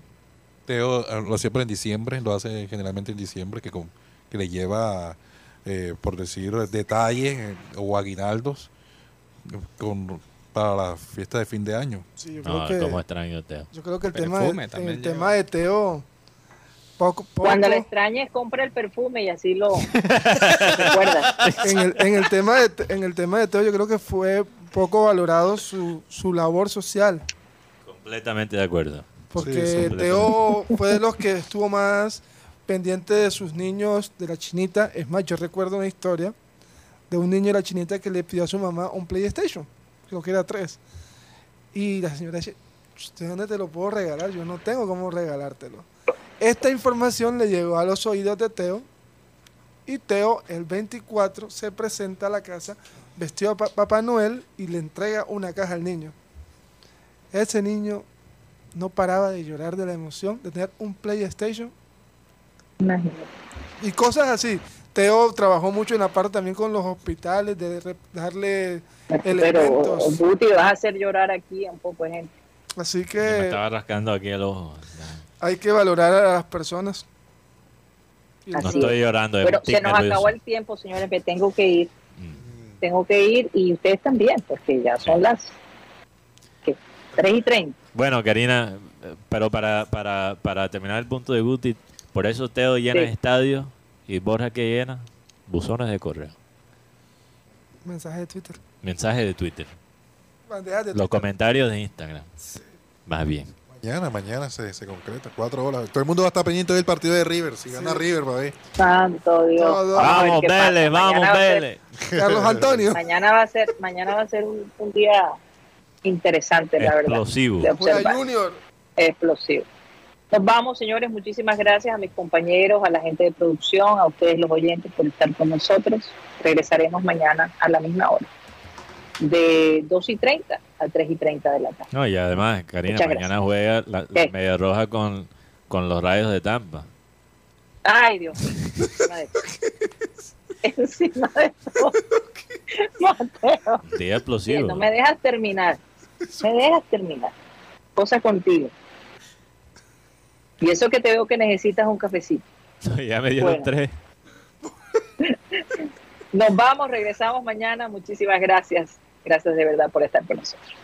Teo eh, lo hacía pero en diciembre, lo hace generalmente en diciembre, que, con, que le lleva, eh, por decir, detalles eh, o aguinaldos con, para la fiesta de fin de año. Sí, yo No, creo que, como extraño Teo. yo creo que el tema, de, también el lleva. tema de Teo, poco, poco Cuando le extrañes, compra el perfume y así lo [laughs] recuerdas. en, el, en, el tema de, en el tema de Teo, yo creo que fue poco valorado su, su labor social. Completamente de acuerdo. Porque sí. Teo fue de los que estuvo más pendiente de sus niños de la chinita. Es más, yo recuerdo una historia de un niño de la chinita que le pidió a su mamá un PlayStation, creo que era tres. Y la señora dice, ¿usted dónde te lo puedo regalar? Yo no tengo cómo regalártelo. Esta información le llegó a los oídos de Teo y Teo el 24 se presenta a la casa vestido de Pa- Papá Noel y le entrega una caja al niño. Ese niño no paraba de llorar de la emoción de tener un PlayStation Imagínate. y cosas así. Teo trabajó mucho en la parte también con los hospitales, de darle Pero, elementos. Guti, vas a hacer llorar aquí a un poco de gente. Así Me que estaba rascando aquí el ojo. hay que valorar a las personas. No estoy llorando. es Pero se nos nervioso. acabó el tiempo, señores, me tengo que ir. Mm. Tengo que ir y ustedes también, porque ya son las ¿qué? 3 y 30. Bueno, Karina, eh, pero para, para, para terminar el punto de Guti, por eso Teo llena Sí. estadios y Borja que llena buzones de correo. mensaje de Twitter. Mensajes de Twitter. De Los Twitter. comentarios de Instagram. Más bien. Mañana, mañana se, se concreta, cuatro horas. Todo el mundo va a estar pendiente del partido de River. Si gana. River, va a ver. Santo Dios. Todo. Vamos. Vélez, vamos, a ser- Vélez. Carlos Antonio. Mañana va a ser, mañana va a ser un, un día interesante, la verdad. Explosivo. Juega observar. Junior. explosivo. Nos vamos, señores. Muchísimas gracias a mis compañeros, a la gente de producción, a ustedes los oyentes por estar con nosotros. Regresaremos mañana a la misma hora. de 2 y 30 a 3 y 30 de la tarde. No, y además, Karina, Muchas mañana gracias. juega la. Media Roja con, con los rayos de Tampa. Ay, Dios mío. Encima de todo. [laughs] Encima de todo. [laughs] Mateo. Día explosivo. no me dejas terminar. [laughs] Me dejas terminar. Cosa contigo. Y eso que te veo que necesitas un cafecito. [laughs] ya me dieron bueno. tres. [laughs] Nos vamos, regresamos mañana. Muchísimas gracias. Gracias de verdad por estar con nosotros.